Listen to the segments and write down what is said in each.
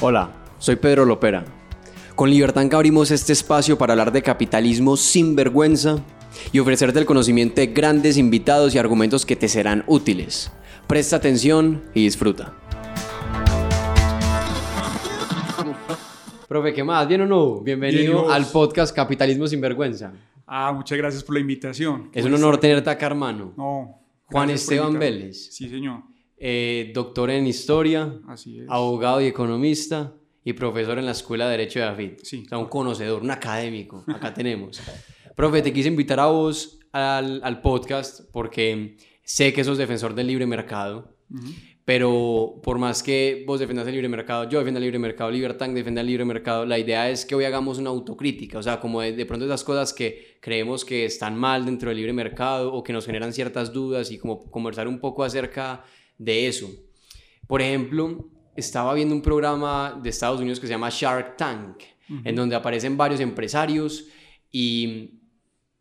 Hola, soy Pedro Lopera. Con Libertanca abrimos este espacio para hablar de capitalismo sin vergüenza y ofrecerte el conocimiento de grandes invitados y argumentos que te serán útiles. Presta atención y disfruta. Profe, ¿qué más? ¿Bien o no? Bienvenido al podcast Capitalismo sin vergüenza. Ah, muchas gracias por la invitación. Es un honor tenerte acá, hermano. No. Juan Esteban Vélez. Sí, señor. Eh, doctor en historia, Así es. abogado y economista y profesor en la Escuela de Derecho de Afid. Sí. O sea, un conocedor, un académico. Acá tenemos. Profe, te quise invitar a vos al, al podcast porque sé que sos defensor del libre mercado, Ujú. pero por más que vos defendas el libre mercado, yo defiendo el libre mercado, Libertank defienda el libre mercado, la idea es que hoy hagamos una autocrítica, o sea, como de, de pronto esas cosas que creemos que están mal dentro del libre mercado o que nos generan ciertas dudas y como conversar un poco acerca de eso. Por ejemplo, estaba viendo un programa de Estados Unidos que se llama Shark Tank, en donde aparecen varios empresarios y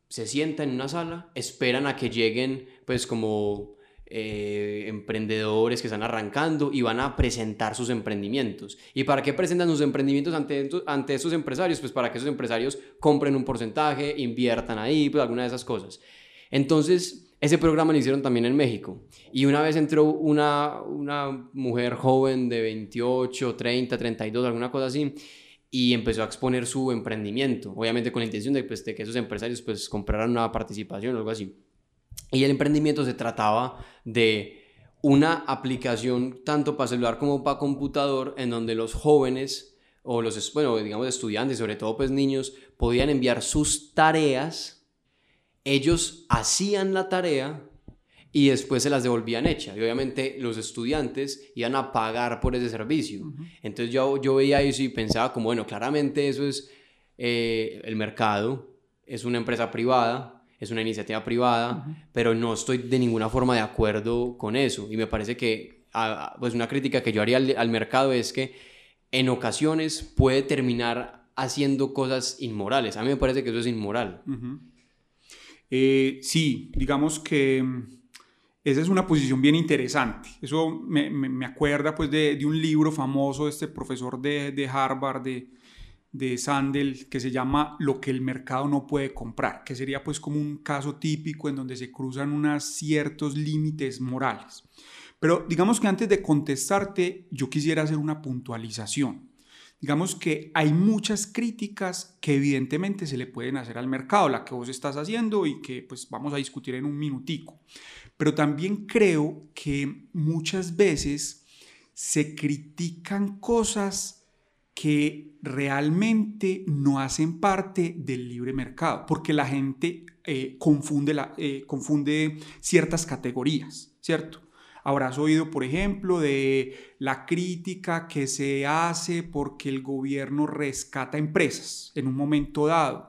se sientan en una sala, esperan a que lleguen pues como eh, emprendedores que están arrancando y van a presentar sus emprendimientos. ¿Y para qué presentan sus emprendimientos ante, ante esos empresarios? Pues para que esos empresarios compren un porcentaje, inviertan ahí, pues alguna de esas cosas. Entonces, ese programa lo hicieron también en México. Y una vez entró una, una mujer joven de 28, 30, 32, alguna cosa así, y empezó a exponer su emprendimiento, obviamente con la intención de, pues, de que esos empresarios pues, compraran una participación o algo así. Y el emprendimiento se trataba de una aplicación tanto para celular como para computador en donde los jóvenes o los, bueno, digamos estudiantes, sobre todo pues niños, podían enviar sus tareas, ellos hacían la tarea y después se las devolvían hechas. Y obviamente los estudiantes iban a pagar por ese servicio. Entonces yo, yo veía eso y pensaba como, bueno, claramente eso es eh, el mercado, es una empresa privada, es una iniciativa privada, pero no estoy de ninguna forma de acuerdo con eso. Y me parece que, pues una crítica que yo haría al, al mercado es que en ocasiones puede terminar haciendo cosas inmorales. A mí me parece que eso es inmoral. Ujú. Eh, sí, digamos que mm, esa es una posición bien interesante. Eso me, me- me acuerda pues de, de un libro famoso de este profesor de, de Harvard, de, de Sandel, que se llama Lo que el mercado no puede comprar, que sería pues como un caso típico en donde se cruzan unos ciertos límites morales. Pero digamos que antes de contestarte, yo quisiera hacer una puntualización. Digamos que hay muchas críticas que evidentemente se le pueden hacer al mercado, la que vos estás haciendo y que pues vamos a discutir en un minutico. Pero también creo que muchas veces se critican cosas que realmente no hacen parte del libre mercado, porque la gente eh, confunde, eh, confunde ciertas categorías, ¿cierto? Habrás oído, por ejemplo, de la crítica que se hace porque el gobierno rescata empresas en un momento dado,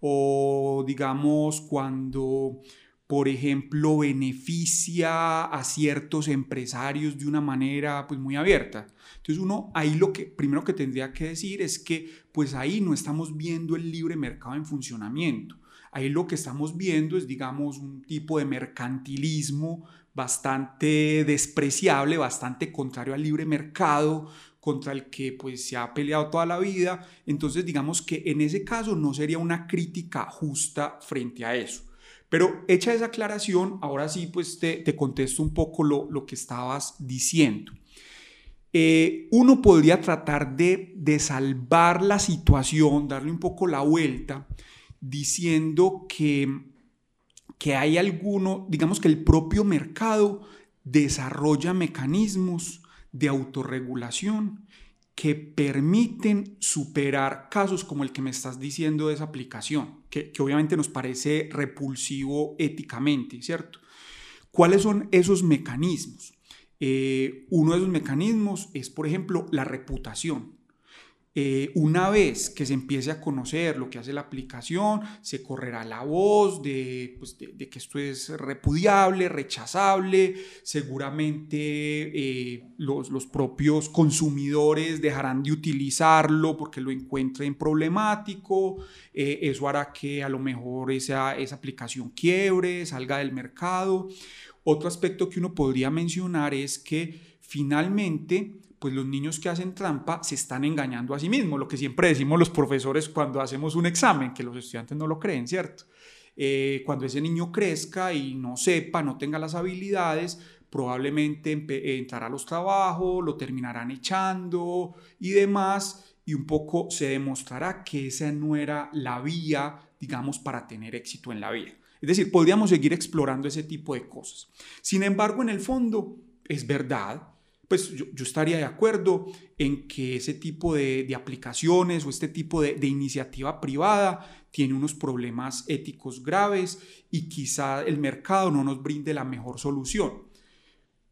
o digamos cuando, por ejemplo, beneficia a ciertos empresarios de una manera pues muy abierta. Entonces uno ahí lo que primero que tendría que decir es que pues ahí no estamos viendo el libre mercado en funcionamiento. Ahí lo que estamos viendo es digamos un tipo de mercantilismo bastante despreciable, bastante contrario al libre mercado, contra el que pues se ha peleado toda la vida. Entonces digamos que en ese caso no sería una crítica justa frente a eso. Pero hecha esa aclaración, ahora sí pues te, te contesto un poco lo, lo que estabas diciendo. Eh, uno podría tratar de, de salvar la situación, darle un poco la vuelta, diciendo que, que hay alguno, digamos que el propio mercado desarrolla mecanismos de autorregulación que permiten superar casos como el que me estás diciendo de esa aplicación, que, que obviamente nos parece repulsivo éticamente, ¿cierto? ¿Cuáles son esos mecanismos? Eh, uno de esos mecanismos es, por ejemplo, la reputación. Eh, una vez que se empiece a conocer lo que hace la aplicación, se correrá la voz de, pues, de, que esto es repudiable, rechazable, seguramente eh, los, los, propios consumidores dejarán de utilizarlo porque lo encuentren problemático, eh, eso hará que a lo mejor esa, esa aplicación quiebre, salga del mercado. Otro aspecto que uno podría mencionar es que finalmente pues los niños que hacen trampa se están engañando a sí mismos, lo que siempre decimos los profesores cuando hacemos un examen, que los estudiantes no lo creen, ¿cierto? Eh, cuando ese niño crezca y no sepa, no tenga las habilidades, probablemente entrará a los trabajos, lo terminarán echando y demás, y un poco se demostrará que esa no era la vía, digamos, para tener éxito en la vida. Es decir, podríamos seguir explorando ese tipo de cosas. Sin embargo, en el fondo, es verdad, pues yo, estaría de acuerdo en que ese tipo de, aplicaciones o este tipo de, de, iniciativa privada tiene unos problemas éticos graves y quizá el mercado no nos brinde la mejor solución.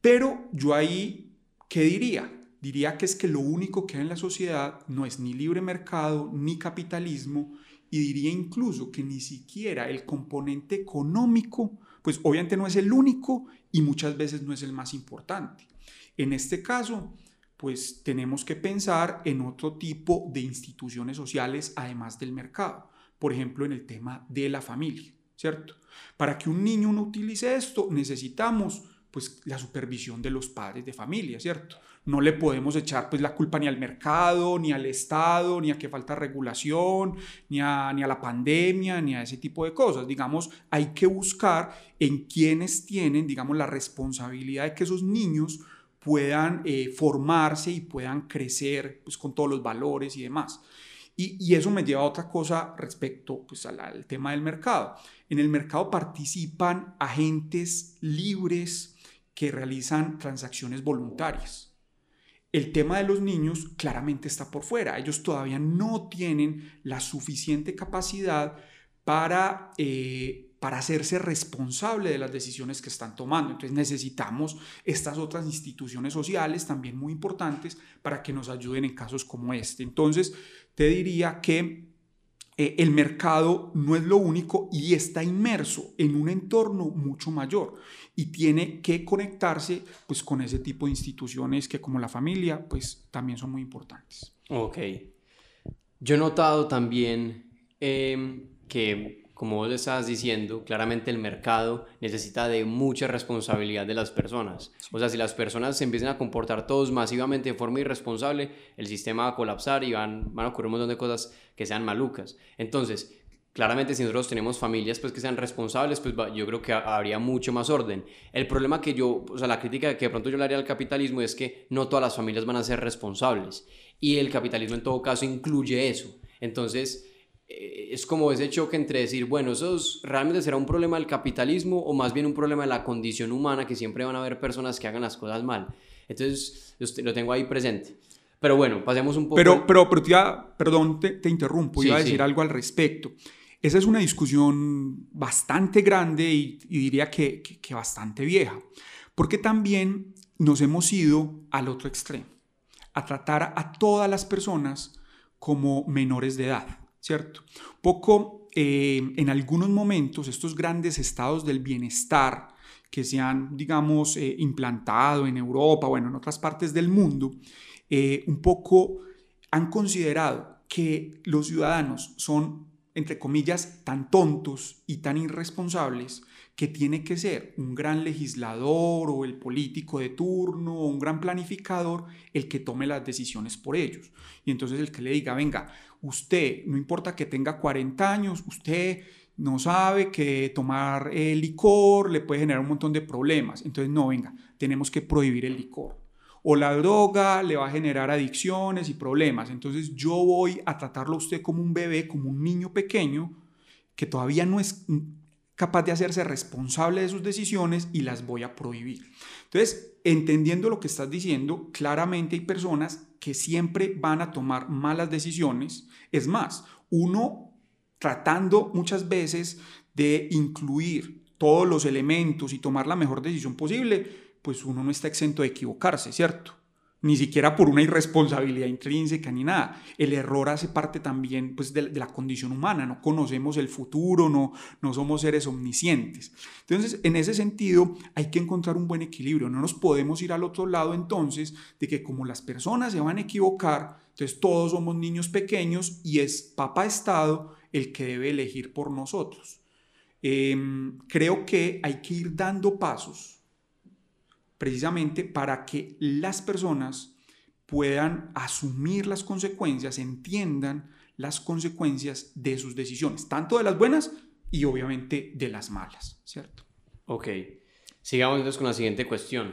Pero yo ahí, ¿qué diría? Diría que es que lo único que hay en la sociedad no es ni libre mercado ni capitalismo y diría incluso que ni siquiera el componente económico, pues obviamente no es el único y muchas veces no es el más importante. En este caso, pues tenemos que pensar en otro tipo de instituciones sociales además del mercado. Por ejemplo, en el tema de la familia, ¿cierto? Para que un niño no utilice esto, necesitamos pues la supervisión de los padres de familia, ¿cierto? No le podemos echar pues la culpa ni al mercado, ni al Estado, ni a que falta regulación, ni a, ni a la pandemia, ni a ese tipo de cosas. Digamos, hay que buscar en quienes tienen, digamos, la responsabilidad de que esos niños puedan eh, formarse y puedan crecer pues, con todos los valores y demás. Y, eso me lleva a otra cosa respecto pues, al, tema del mercado. En el mercado participan agentes libres que realizan transacciones voluntarias. El tema de los niños claramente está por fuera. Ellos todavía no tienen la suficiente capacidad para eh, para hacerse responsable de las decisiones que están tomando. Entonces necesitamos estas otras instituciones sociales también muy importantes para que nos ayuden en casos como este. Entonces te diría que eh, el mercado no es lo único y está inmerso en un entorno mucho mayor y tiene que conectarse pues con ese tipo de instituciones que como la familia pues también son muy importantes. Ok. Yo he notado también em, que como vos le estabas diciendo, claramente el mercado necesita de mucha responsabilidad de las personas. O sea, si las personas se empiezan a comportar todos masivamente de forma irresponsable, el sistema va a colapsar y van, van a ocurrir un montón de cosas que sean malucas. Entonces, claramente si nosotros tenemos familias pues que sean responsables, pues yo creo que habría mucho más orden. El problema que yo, o sea, la crítica que de pronto yo le haría al capitalismo es que no todas las familias van a ser responsables y el capitalismo en todo caso incluye eso. Entonces, es como ese choque entre decir, bueno, ¿eso realmente será un problema del capitalismo o más bien un problema de la condición humana que siempre van a haber personas que hagan las cosas mal? Entonces, lo tengo ahí presente. Pero bueno, pasemos un poco. Pero, pero, pero perdón, te, te interrumpo, iba a decir algo al respecto. Esa es una discusión bastante grande y, diría que, que, que bastante vieja, porque también nos hemos ido al otro extremo, a tratar a todas las personas como menores de edad. ¿Cierto? Poco eh, en algunos momentos estos grandes estados del bienestar que se han, digamos, eh, implantado en Europa, bueno, en otras partes del mundo, eh, un poco han considerado que los ciudadanos son, entre comillas, tan tontos y tan irresponsables que tiene que ser un gran legislador o el político de turno o un gran planificador el que tome las decisiones por ellos. Y entonces el que le diga, venga, usted, no importa que tenga 40 años, usted no sabe que tomar el licor le puede generar un montón de problemas. Entonces, no, venga, tenemos que prohibir el licor. O la droga le va a generar adicciones y problemas. Entonces, yo voy a tratarlo a usted como un bebé, como un niño pequeño, que todavía no es capaz de hacerse responsable de sus decisiones y las voy a prohibir. Entonces, entendiendo lo que estás diciendo, claramente hay personas que siempre van a tomar malas decisiones. Es más, uno tratando muchas veces de incluir todos los elementos y tomar la mejor decisión posible, pues uno no está exento de equivocarse, ¿cierto? Ni siquiera por una irresponsabilidad intrínseca ni nada. El error hace parte también pues, de, la condición humana, no conocemos el futuro, no, no somos seres omniscientes. Entonces, en ese sentido, hay que encontrar un buen equilibrio, no nos podemos ir al otro lado entonces de que como las personas se van a equivocar, entonces todos somos niños pequeños y es Papa Estado el que debe elegir por nosotros. Em, creo que hay que ir dando pasos precisamente para que las personas puedan asumir las consecuencias, entiendan las consecuencias de sus decisiones, tanto de las buenas y obviamente de las malas, ¿cierto? Ok, sigamos entonces con la siguiente cuestión.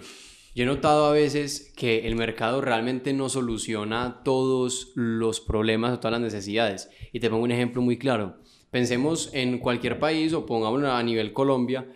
Yo he notado a veces que el mercado realmente no soluciona todos los problemas o todas las necesidades. Y te pongo un ejemplo muy claro. Pensemos en cualquier país o pongámoslo a nivel Colombia.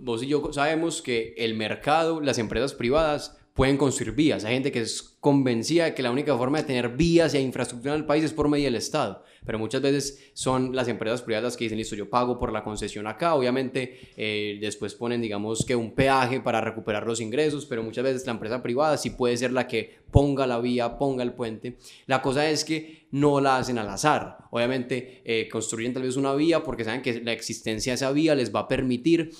Vos y yo sabemos que el mercado, las empresas privadas pueden construir vías. Hay gente que es convencida de que la única forma de tener vías e infraestructura en el país es por medio del Estado pero muchas veces son las empresas privadas que dicen, listo, yo pago por la concesión acá, obviamente eh, después ponen, digamos, que un peaje para recuperar los ingresos, pero muchas veces la empresa privada sí puede ser la que ponga la vía, ponga el puente. La cosa es que no la hacen al azar. Obviamente eh, construyen tal vez una vía porque saben que la existencia de esa vía les va a permitir,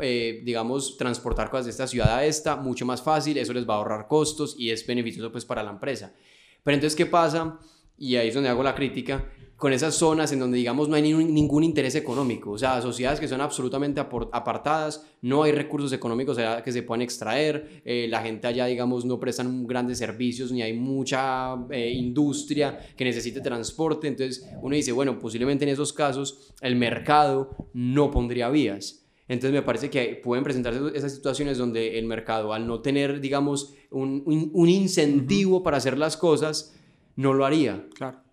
eh, digamos, transportar cosas de esta ciudad a esta mucho más fácil, eso les va a ahorrar costos y es beneficioso pues para la empresa. Pero entonces, ¿qué pasa? Y ahí es donde hago la crítica con esas zonas en donde, digamos, no hay ningún interés económico. O sea, sociedades que son absolutamente apartadas, no hay recursos económicos que se puedan extraer, eh, la gente allá, digamos, no prestan grandes servicios, ni hay mucha eh, industria que necesite transporte. Entonces, uno dice, bueno, posiblemente en esos casos el mercado no pondría vías. Entonces me parece que pueden presentarse esas situaciones donde el mercado, al no tener, digamos, un, un, incentivo para hacer las cosas, no lo haría. Claro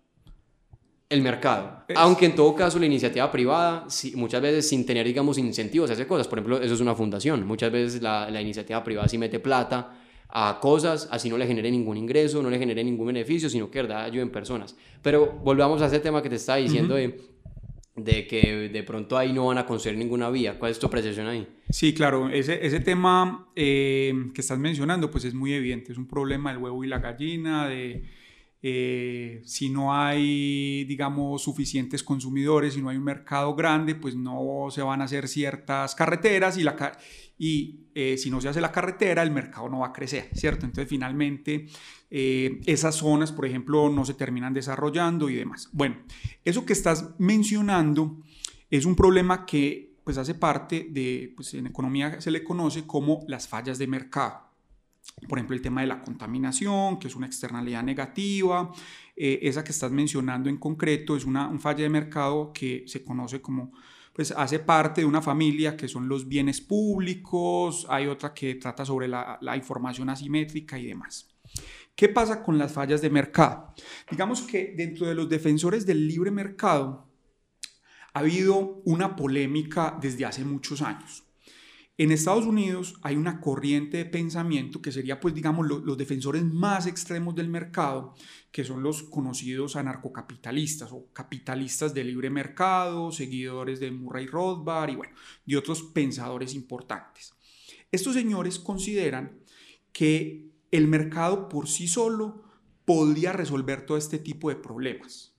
el mercado. Aunque en todo caso la iniciativa privada, muchas veces sin tener, digamos, incentivos, hace cosas. Por ejemplo, eso es una fundación. Muchas veces la, la, iniciativa privada sí mete plata a cosas, así no le genere ningún ingreso, no le genere ningún beneficio, sino que verdad ayuden personas. Pero volvamos a ese tema que te estaba diciendo de, de, que de pronto ahí no van a construir ninguna vía. ¿Cuál es tu apreciación ahí? Sí, claro, ese, ese tema eh, que estás mencionando pues es muy evidente, es un problema del huevo y la gallina, de eh, si no hay, digamos, suficientes consumidores, si no hay un mercado grande, pues no se van a hacer ciertas carreteras y, la, y eh, si no se hace la carretera, el mercado no va a crecer, ¿cierto? Entonces, finalmente, eh, esas zonas, por ejemplo, no se terminan desarrollando y demás. Bueno, eso que estás mencionando es un problema que pues hace parte de, pues en economía se le conoce como las fallas de mercado por ejemplo, el tema de la contaminación, que es una externalidad negativa. Eh, esa que estás mencionando en concreto es una un falla de mercado que se conoce como, pues hace parte de una familia que son los bienes públicos, hay otra que trata sobre la, la información asimétrica y demás. ¿Qué pasa con las fallas de mercado? Digamos que dentro de los defensores del libre mercado ha habido una polémica desde hace muchos años. En Estados Unidos hay una corriente de pensamiento que sería, pues, digamos, los defensores más extremos del mercado, que son los conocidos anarcocapitalistas o capitalistas de libre mercado, seguidores de Murray Rothbard y, bueno, de otros pensadores importantes. Estos señores consideran que el mercado por sí solo podría resolver todo este tipo de problemas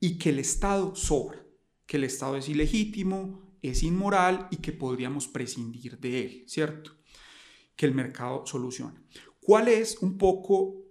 y que el Estado sobra, que el Estado es ilegítimo, es inmoral y que podríamos prescindir de él, ¿cierto? Que el mercado soluciona. ¿Cuál es un poco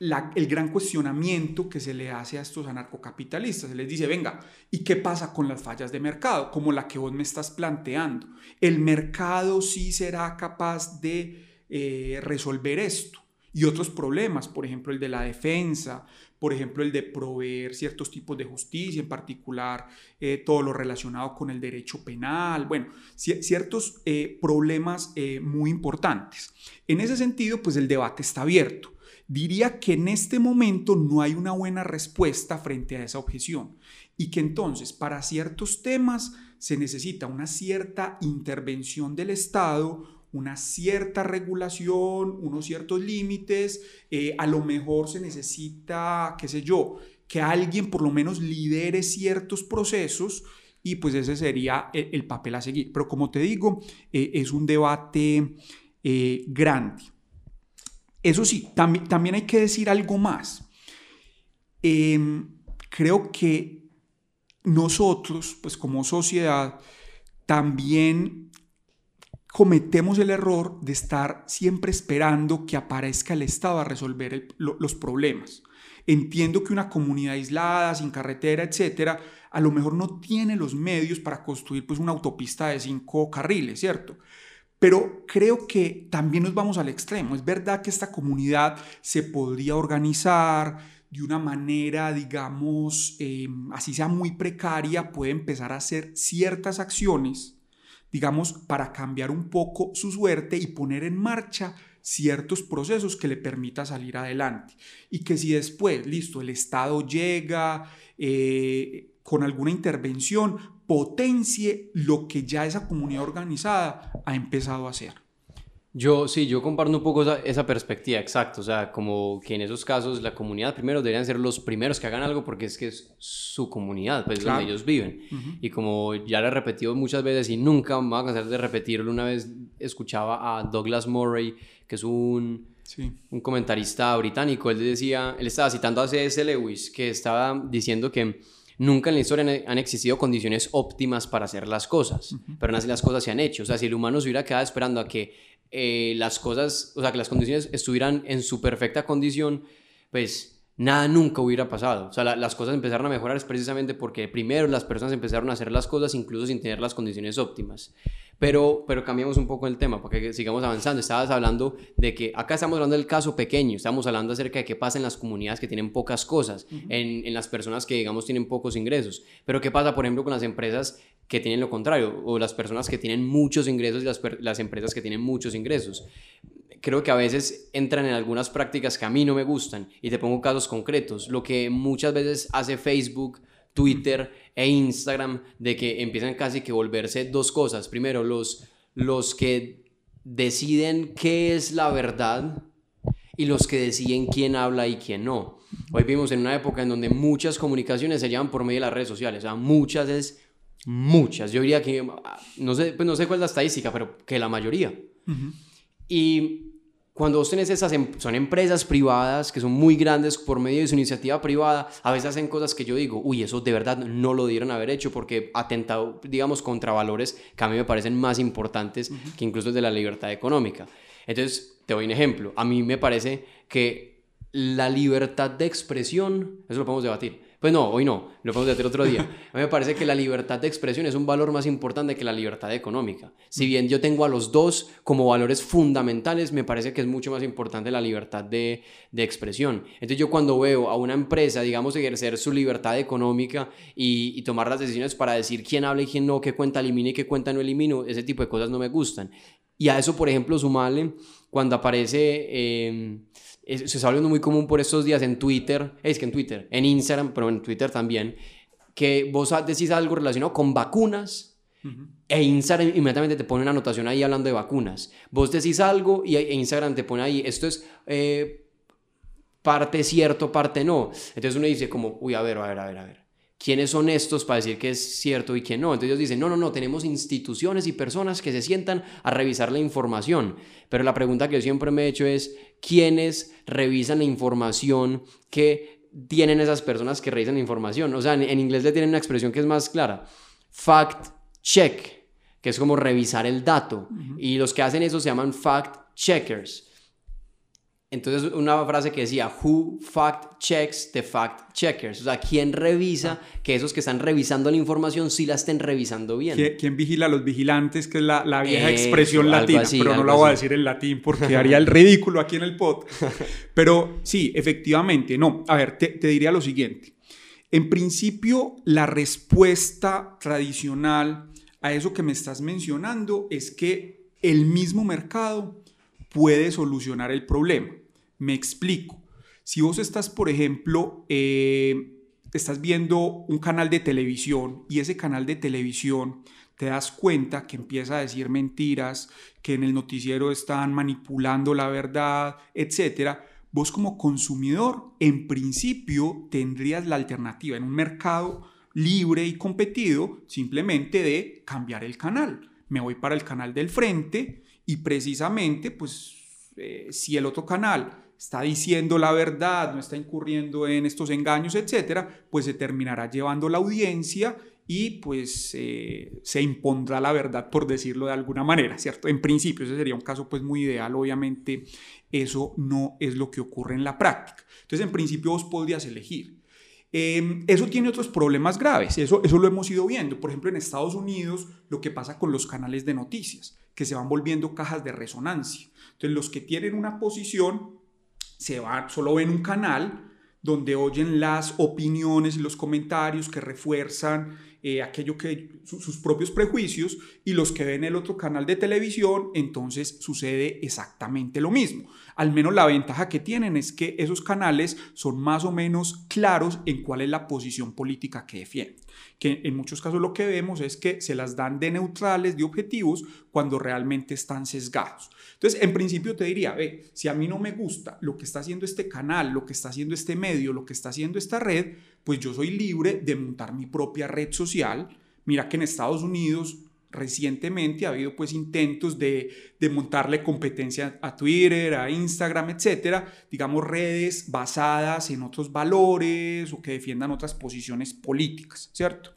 el gran cuestionamiento que se le hace a estos anarcocapitalistas? Se les dice, venga, ¿y qué pasa con las fallas de mercado? Como la que vos me estás planteando. ¿El mercado sí será capaz de eh, resolver esto? Y otros problemas, por ejemplo, el de la defensa, por ejemplo, el de proveer ciertos tipos de justicia, en particular eh, todo lo relacionado con el derecho penal, bueno, ciertos eh, problemas eh, muy importantes. En ese sentido, pues el debate está abierto. Diría que en este momento no hay una buena respuesta frente a esa objeción y que entonces para ciertos temas se necesita una cierta intervención del Estado, una cierta regulación, unos ciertos límites, eh, a lo mejor se necesita, qué sé yo, que alguien por lo menos lidere ciertos procesos y pues ese sería el, papel a seguir. Pero como te digo, eh, es un debate eh, grande. Eso sí, también hay que decir algo más. Em, creo que nosotros, pues como sociedad, también cometemos el error de estar siempre esperando que aparezca el Estado a resolver los problemas. Entiendo que una comunidad aislada, sin carretera, etcétera, a lo mejor no tiene los medios para construir pues, una autopista de cinco carriles, ¿cierto? Pero creo que también nos vamos al extremo. Es verdad que esta comunidad se podría organizar de una manera, digamos, em, así sea muy precaria, puede empezar a hacer ciertas acciones, digamos, para cambiar un poco su suerte y poner en marcha ciertos procesos que le permita salir adelante. Y que si después, listo, el Estado llega eh, con alguna intervención, potencie lo que ya esa comunidad organizada ha empezado a hacer. Yo sí, yo comparto un poco esa, perspectiva, exacto. O sea, como que en esos casos la comunidad primero deberían ser los primeros que hagan algo porque es que es su comunidad, pues es donde ellos viven. Y como ya lo he repetido muchas veces y nunca me voy a cansar de repetirlo, una vez escuchaba a Douglas Murray, que es un, un comentarista británico, él decía, él estaba citando a C.S. Lewis, que estaba diciendo que nunca en la historia han existido condiciones óptimas para hacer las cosas, pero aún así las cosas se han hecho. O sea, si el humano se hubiera quedado esperando a que eh, las cosas, o sea, que las condiciones estuvieran en su perfecta condición, pues nada nunca hubiera pasado. O sea, las cosas empezaron a mejorar es precisamente porque primero las personas empezaron a hacer las cosas incluso sin tener las condiciones óptimas. Pero, pero cambiamos un poco el tema para que sigamos avanzando. Estabas hablando de que acá estamos hablando del caso pequeño, estamos hablando acerca de qué pasa en las comunidades que tienen pocas cosas, en, en, las personas que, digamos, tienen pocos ingresos. Pero qué pasa, por ejemplo, con las empresas que tienen lo contrario, o las personas que tienen muchos ingresos y las, las empresas que tienen muchos ingresos. Creo que a veces entran en algunas prácticas que a mí no me gustan y te pongo casos concretos. Lo que muchas veces hace Facebook, Twitter e Instagram de que empiezan casi que volverse dos cosas. Primero, los, los que deciden qué es la verdad y los que deciden quién habla y quién no. Hoy vivimos en una época en donde muchas comunicaciones se llevan por medio de las redes sociales. O sea, muchas es Muchas. Yo diría que, no sé, pues no sé cuál es la estadística, pero que la mayoría. Y cuando vos tenés esas, em, son empresas privadas que son muy grandes por medio de su iniciativa privada, a veces hacen cosas que yo digo, uy, eso de verdad no lo dieron haber hecho porque atentado, digamos, contra valores que a mí me parecen más importantes que incluso el de la libertad económica. Entonces, te doy un ejemplo. A mí me parece que la libertad de expresión, eso lo podemos debatir, pues no, hoy no, lo podemos decir otro día. A mí me parece que la libertad de expresión es un valor más importante que la libertad económica. Si bien yo tengo a los dos como valores fundamentales, me parece que es mucho más importante la libertad de, de expresión. Entonces yo cuando veo a una empresa, digamos, ejercer su libertad económica y, tomar las decisiones para decir quién habla y quién no, qué cuenta elimino y qué cuenta no elimino, ese tipo de cosas no me gustan. Y a eso, por ejemplo, sumarle cuando aparece... Eh, se está hablando muy común por estos días en Twitter, es que en Twitter, en Instagram, pero en Twitter también, que vos decís algo relacionado con vacunas e Instagram inmediatamente te pone una anotación ahí hablando de vacunas. Vos decís algo y e Instagram te pone ahí, esto es eh, parte cierto, parte no. Entonces uno dice como, uy, a ver, a ver, a ver, a ver. ¿Quiénes son estos para decir que es cierto y que no? Entonces ellos dicen, no, no, no, tenemos instituciones y personas que se sientan a revisar la información. Pero la pregunta que yo siempre me he hecho es, ¿quiénes revisan la información que tienen esas personas que revisan la información? O sea, en, inglés le tienen una expresión que es más clara. Fact check, que es como revisar el dato. Y los que hacen eso se llaman fact checkers. Entonces, una frase que decía, Who fact checks the fact checkers? O sea, ¿quién revisa que esos que están revisando la información sí la estén revisando bien? ¿Quién, vigila a los vigilantes? Que es la, vieja expresión latina, pero no la voy a decir en latín porque haría el ridículo aquí en el pod. Pero sí, efectivamente, no. A ver, te, te diría lo siguiente. En principio, la respuesta tradicional a eso que me estás mencionando es que el mismo mercado puede solucionar el problema. Me explico. Si vos estás, por ejemplo, eh, estás viendo un canal de televisión y ese canal de televisión te das cuenta que empieza a decir mentiras, que en el noticiero están manipulando la verdad, etcétera, vos como consumidor en principio tendrías la alternativa en un mercado libre y competido simplemente de cambiar el canal. Me voy para el canal del frente y precisamente, pues, eh, si el otro canal está diciendo la verdad, no está incurriendo en estos engaños, etcétera, pues se terminará llevando la audiencia y pues eh, se impondrá la verdad por decirlo de alguna manera, ¿cierto? En principio ese sería un caso pues muy ideal, obviamente eso no es lo que ocurre en la práctica. Entonces en principio vos podrías elegir. Em, eso tiene otros problemas graves, eso, eso lo hemos ido viendo. Por ejemplo, en Estados Unidos lo que pasa con los canales de noticias que se van volviendo cajas de resonancia. Entonces los que tienen una posición se van, solo ven un canal donde oyen las opiniones y los comentarios que refuerzan eh, aquello que sus propios prejuicios y los que ven el otro canal de televisión, entonces sucede exactamente lo mismo. Al menos la ventaja que tienen es que esos canales son más o menos claros en cuál es la posición política que defienden. Que en muchos casos lo que vemos es que se las dan de neutrales, de objetivos, cuando realmente están sesgados. Entonces, en principio te diría, ve, si a mí no me gusta lo que está haciendo este canal, lo que está haciendo este medio, lo que está haciendo esta red, pues yo soy libre de montar mi propia red social. Mira que en Estados Unidos recientemente ha habido pues intentos de, de, montarle competencia a Twitter, a Instagram, etcétera, digamos redes basadas en otros valores o que defiendan otras posiciones políticas, ¿cierto?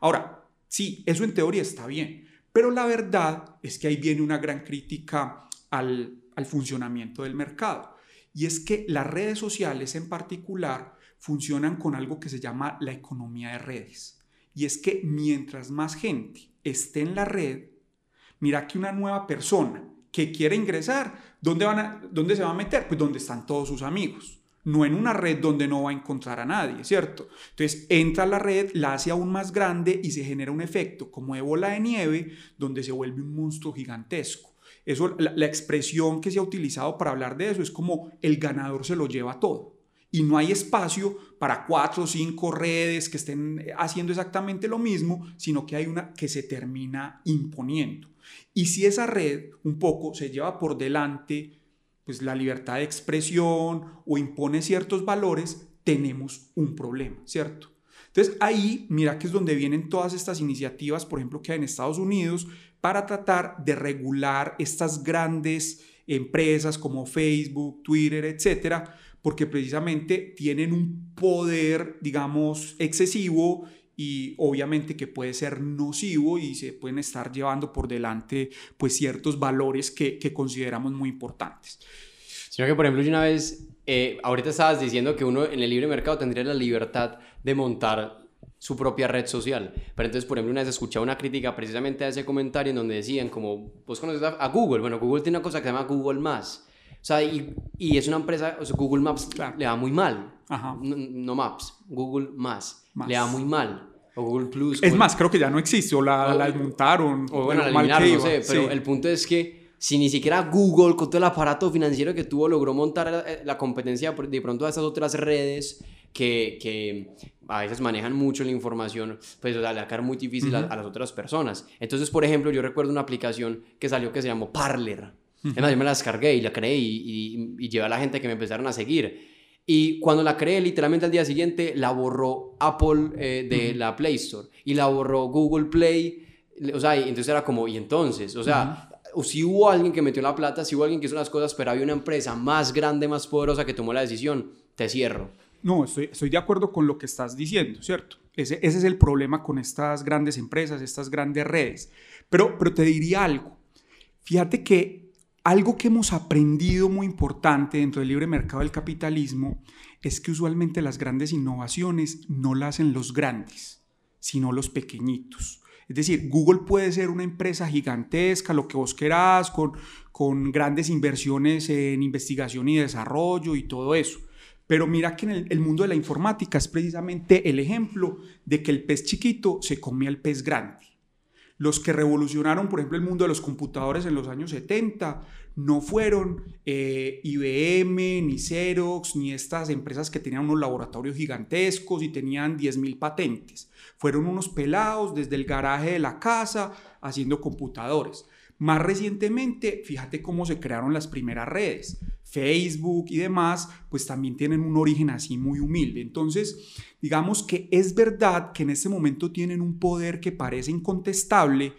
Ahora, sí, eso en teoría está bien, pero la verdad es que ahí viene una gran crítica al, al funcionamiento del mercado y es que las redes sociales en particular funcionan con algo que se llama la economía de redes y es que mientras más gente esté en la red, mira que una nueva persona que quiere ingresar, ¿dónde, ¿dónde se va a meter? Pues donde están todos sus amigos, no en una red donde no va a encontrar a nadie, ¿cierto? Entonces entra la red, la hace aún más grande y se genera un efecto como de bola de nieve donde se vuelve un monstruo gigantesco. Eso, la expresión que se ha utilizado para hablar de eso es como el ganador se lo lleva todo y no hay espacio para cuatro o cinco redes que estén haciendo exactamente lo mismo, sino que hay una que se termina imponiendo. Y si esa red un poco se lleva por delante pues la libertad de expresión o impone ciertos valores, tenemos un problema, ¿cierto? Entonces ahí mira que es donde vienen todas estas iniciativas, por ejemplo, que hay en Estados Unidos para tratar de regular estas grandes empresas como Facebook, Twitter, etcétera, porque precisamente tienen un poder, digamos, excesivo y obviamente que puede ser nocivo y se pueden estar llevando por delante pues ciertos valores que, que consideramos muy importantes. Sino que, por ejemplo, yo una vez, eh, ahorita estabas diciendo que uno en el libre mercado tendría la libertad de montar su propia red social. Pero entonces, por ejemplo, una vez escuchaba una crítica precisamente a ese comentario en donde decían como, vos conoces a, Google, bueno, Google tiene una cosa que se llama Google Más o sea, y, y es una empresa, o sea, Google Maps le va muy mal. No, Maps, Google Más, Le va muy mal. O Google Plus. Es más, creo que ya no existe, o la, la desmontaron. O bueno, la eliminaron, no sé. Pero el punto es que si ni siquiera Google, con todo el aparato financiero que tuvo, logró montar eh, la, competencia de pronto a estas otras redes que, que, a veces manejan mucho la información, pues o sea, le va muy difícil a, a, las otras personas. Entonces, por ejemplo, yo recuerdo una aplicación que salió que se llamó Parler. Además, yo me la descargué y la creé y, y, llevé a la gente que me empezaron a seguir. Y cuando la creé, literalmente al día siguiente, la borró Apple eh, de la Play Store y la borró Google Play. O sea, y entonces era como, ¿y entonces? O sea, o si hubo alguien que metió la plata, si hubo alguien que hizo las cosas, pero había una empresa más grande, más poderosa que tomó la decisión, te cierro. No, estoy, estoy de acuerdo con lo que estás diciendo, ¿cierto? Ese, ese es el problema con estas grandes empresas, estas grandes redes. Pero, pero te diría algo. Fíjate que algo que hemos aprendido muy importante dentro del libre mercado del capitalismo es que usualmente las grandes innovaciones no las hacen los grandes, sino los pequeñitos. Es decir, Google puede ser una empresa gigantesca, lo que vos querás, con, con grandes inversiones en investigación y desarrollo y todo eso. Pero mira que en el, el, mundo de la informática es precisamente el ejemplo de que el pez chiquito se come al pez grande. Los que revolucionaron, por ejemplo, el mundo de los computadores en los años 70 no fueron eh, IBM, ni Xerox, ni estas empresas que tenían unos laboratorios gigantescos y tenían 10.000 patentes. Fueron unos pelados desde el garaje de la casa haciendo computadores. Más recientemente, fíjate cómo se crearon las primeras redes. Facebook y demás, pues también tienen un origen así muy humilde. Entonces, digamos que es verdad que en este momento tienen un poder que parece incontestable,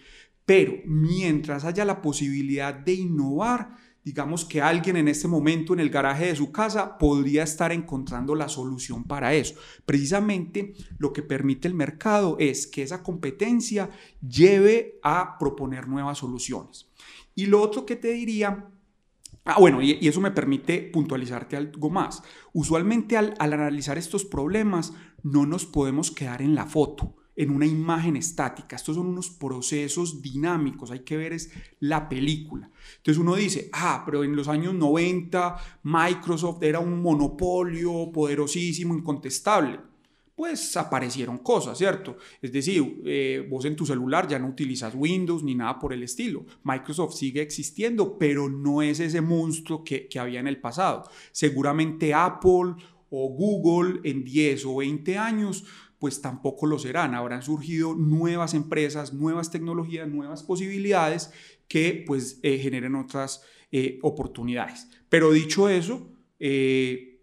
pero mientras haya la posibilidad de innovar, digamos que alguien en este momento en el garaje de su casa podría estar encontrando la solución para eso. Precisamente lo que permite el mercado es que esa competencia lleve a proponer nuevas soluciones. Y lo otro que te diría Ah, bueno, y, eso me permite puntualizarte algo más. Usualmente al, al, analizar estos problemas no nos podemos quedar en la foto, en una imagen estática. Estos son unos procesos dinámicos, hay que ver es la película. Entonces uno dice, ah, pero en los años 90 Microsoft era un monopolio poderosísimo, incontestable pues aparecieron cosas, ¿cierto? Es decir, eh, vos en tu celular ya no utilizas Windows ni nada por el estilo. Microsoft sigue existiendo, pero no es ese monstruo que, que había en el pasado. Seguramente Apple o Google en 10 o 20 años pues tampoco lo serán. Habrán surgido nuevas empresas, nuevas tecnologías, nuevas posibilidades que pues eh, generen otras eh, oportunidades. Pero dicho eso,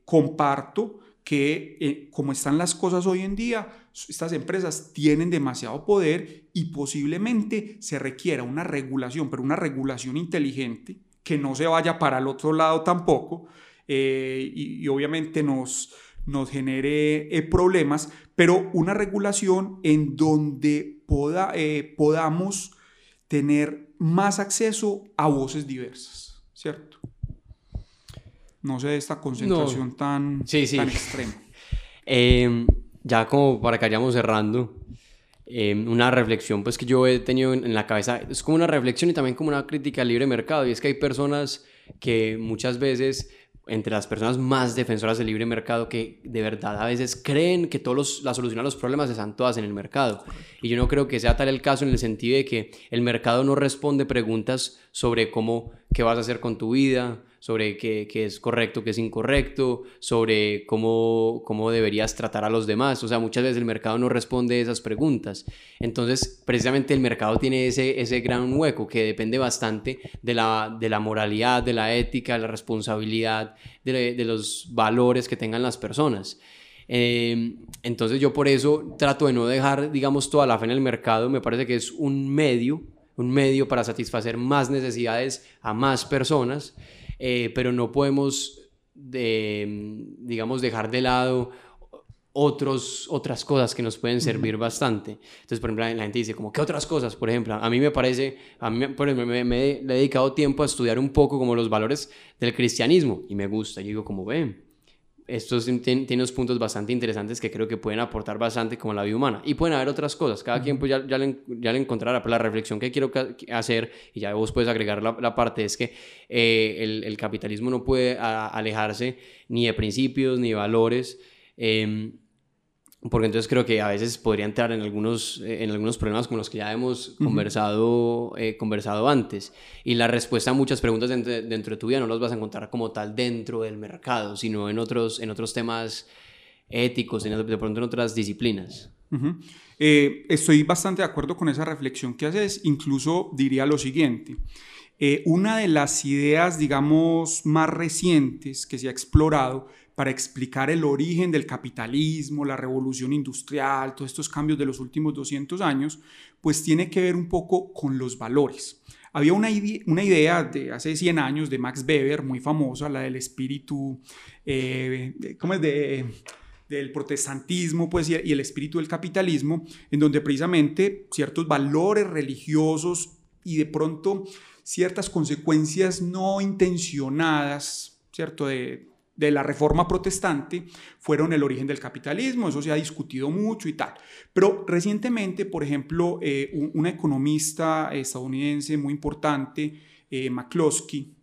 comparto que eh, como están las cosas hoy en día, estas empresas tienen demasiado poder y posiblemente se requiera una regulación, pero una regulación inteligente que no se vaya para el otro lado tampoco eh, y, obviamente nos, nos genere eh, problemas, pero una regulación en donde poda, podamos tener más acceso a voces diversas, ¿cierto? no sé, esta concentración tan, tan extrema. Em, ya como para que vayamos cerrando, em, una reflexión pues que yo he tenido en, la cabeza, es como una reflexión y también como una crítica al libre mercado, y es que hay personas que muchas veces entre las personas más defensoras del libre mercado que de verdad a veces creen que todos la solución a los problemas están todas en el mercado. Y yo no creo que sea tal el caso en el sentido de que el mercado no responde preguntas sobre cómo, qué vas a hacer con tu vida, sobre qué, es correcto, qué es incorrecto, sobre cómo, cómo deberías tratar a los demás. O sea, muchas veces el mercado no responde esas preguntas. Entonces, precisamente el mercado tiene ese, ese gran hueco que depende bastante de la, de la moralidad, de la ética, de la responsabilidad, de, los valores que tengan las personas. Em, entonces yo por eso trato de no dejar, digamos, toda la fe en el mercado. Me parece que es un medio, un medio para satisfacer más necesidades a más personas eh, pero no podemos, digamos, dejar de lado otros, otras cosas que nos pueden servir bastante. Entonces, por ejemplo, la gente dice, como, ¿qué otras cosas? Por ejemplo, a mí me parece, a mí por ejemplo, me, me, he dedicado tiempo a estudiar un poco como los valores del cristianismo y me gusta. Yo digo, como, ven, estos tienen, unos puntos bastante interesantes que creo que pueden aportar bastante como la vida humana. Y pueden haber otras cosas. Cada quien pues ya, ya, le, ya le encontrará. Pero la reflexión que quiero hacer, y ya vos puedes agregar la, la parte, es que eh, el, el, capitalismo no puede alejarse ni de principios ni de valores. Eh, porque entonces creo que a veces podría entrar en algunos, eh, en algunos problemas como los que ya hemos conversado, eh, conversado antes. Y la respuesta a muchas preguntas dentro, dentro, de tu vida no las vas a encontrar como tal dentro del mercado, sino en otros, en otros temas éticos, en, de pronto en otras disciplinas. Eh, estoy bastante de acuerdo con esa reflexión que haces, incluso diría lo siguiente. una de las ideas, digamos, más recientes que se ha explorado para explicar el origen del capitalismo, la revolución industrial, todos estos cambios de los últimos 200 años, pues tiene que ver un poco con los valores. Había una, idea de hace 100 años de Max Weber, muy famosa, la del espíritu, eh, ¿cómo es? De, del protestantismo pues, y el espíritu del capitalismo, en donde precisamente ciertos valores religiosos y de pronto ciertas consecuencias no intencionadas, ¿cierto? De, de la reforma protestante fueron el origen del capitalismo, eso se ha discutido mucho y tal. Pero recientemente, por ejemplo, eh, una economista estadounidense muy importante, eh, McCloskey,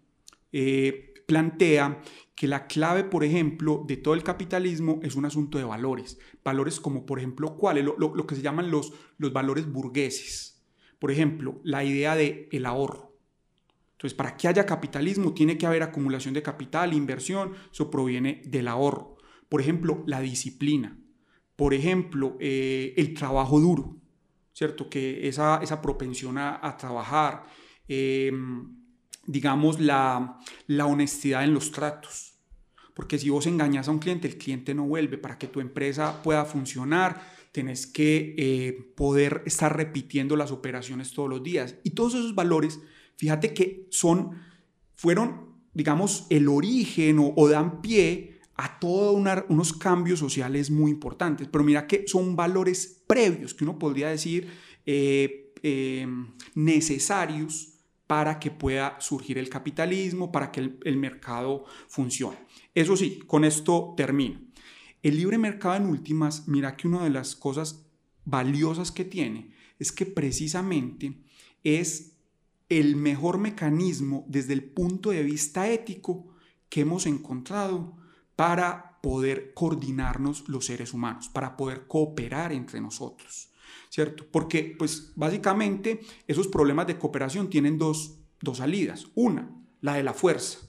eh, plantea que la clave, por ejemplo, de todo el capitalismo es un asunto de valores. Valores como, por ejemplo, ¿cuáles? Lo, que se llaman los, los valores burgueses. Por ejemplo, la idea de el ahorro entonces, para que haya capitalismo tiene que haber acumulación de capital, inversión, eso proviene del ahorro. Por ejemplo, la disciplina. Por ejemplo, eh, el trabajo duro, ¿cierto? Que esa, esa propensión a, trabajar, em, digamos, la, la honestidad en los tratos. Porque si vos engañas a un cliente, el cliente no vuelve. Para que tu empresa pueda funcionar, tenés que eh, poder estar repitiendo las operaciones todos los días. Y todos esos valores Fíjate que son, fueron, digamos, el origen o, dan pie a todos unos cambios sociales muy importantes. Pero mira que son valores previos, que uno podría decir eh, eh, necesarios para que pueda surgir el capitalismo, para que el, el mercado funcione. Eso sí, con esto termino. El libre mercado en últimas, mira que una de las cosas valiosas que tiene es que precisamente es el mejor mecanismo desde el punto de vista ético que hemos encontrado para poder coordinarnos los seres humanos, para poder cooperar entre nosotros, ¿cierto? Porque, pues, básicamente esos problemas de cooperación tienen dos, dos salidas. Una, la de la fuerza.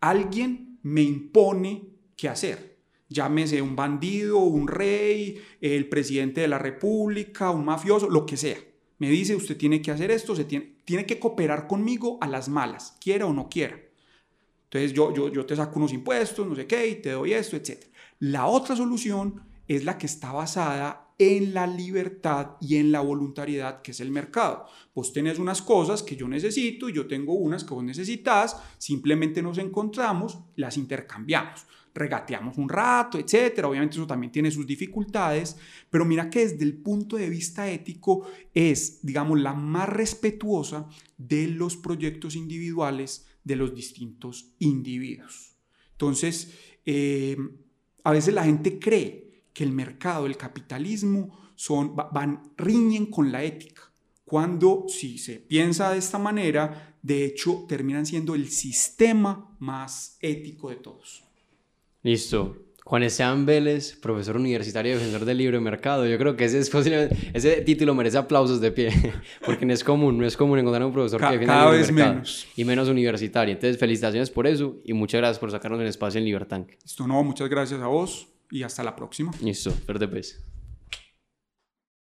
Alguien me impone qué hacer. Llámese un bandido, un rey, el presidente de la república, un mafioso, lo que sea. Me dice, usted tiene que hacer esto, se tiene, tiene que cooperar conmigo a las malas, quiera o no quiera. Entonces yo, yo, yo te saco unos impuestos, no sé qué, y te doy esto, etc. La otra solución es la que está basada en la libertad y en la voluntariedad que es el mercado. Vos tenés unas cosas que yo necesito y yo tengo unas que vos necesitas, simplemente nos encontramos, las intercambiamos, regateamos un rato, etcétera. Obviamente eso también tiene sus dificultades, pero mira que desde el punto de vista ético es, digamos, la más respetuosa de los proyectos individuales de los distintos individuos. Entonces, eh, a veces la gente cree que el mercado, el capitalismo, son, van, riñen con la ética, cuando si se piensa de esta manera, de hecho terminan siendo el sistema más ético de todos. Listo. Juan Esteban Vélez, profesor universitario y defensor del libre mercado. Yo creo que ese, es ese título merece aplausos de pie, porque no es común, no es común encontrar un profesor que defienda el libre vez mercado menos. y menos universitario. Entonces, felicitaciones por eso y muchas gracias por sacarnos el espacio en Libertank. Listo, no, muchas gracias a vos y hasta la próxima. Listo, verde pues.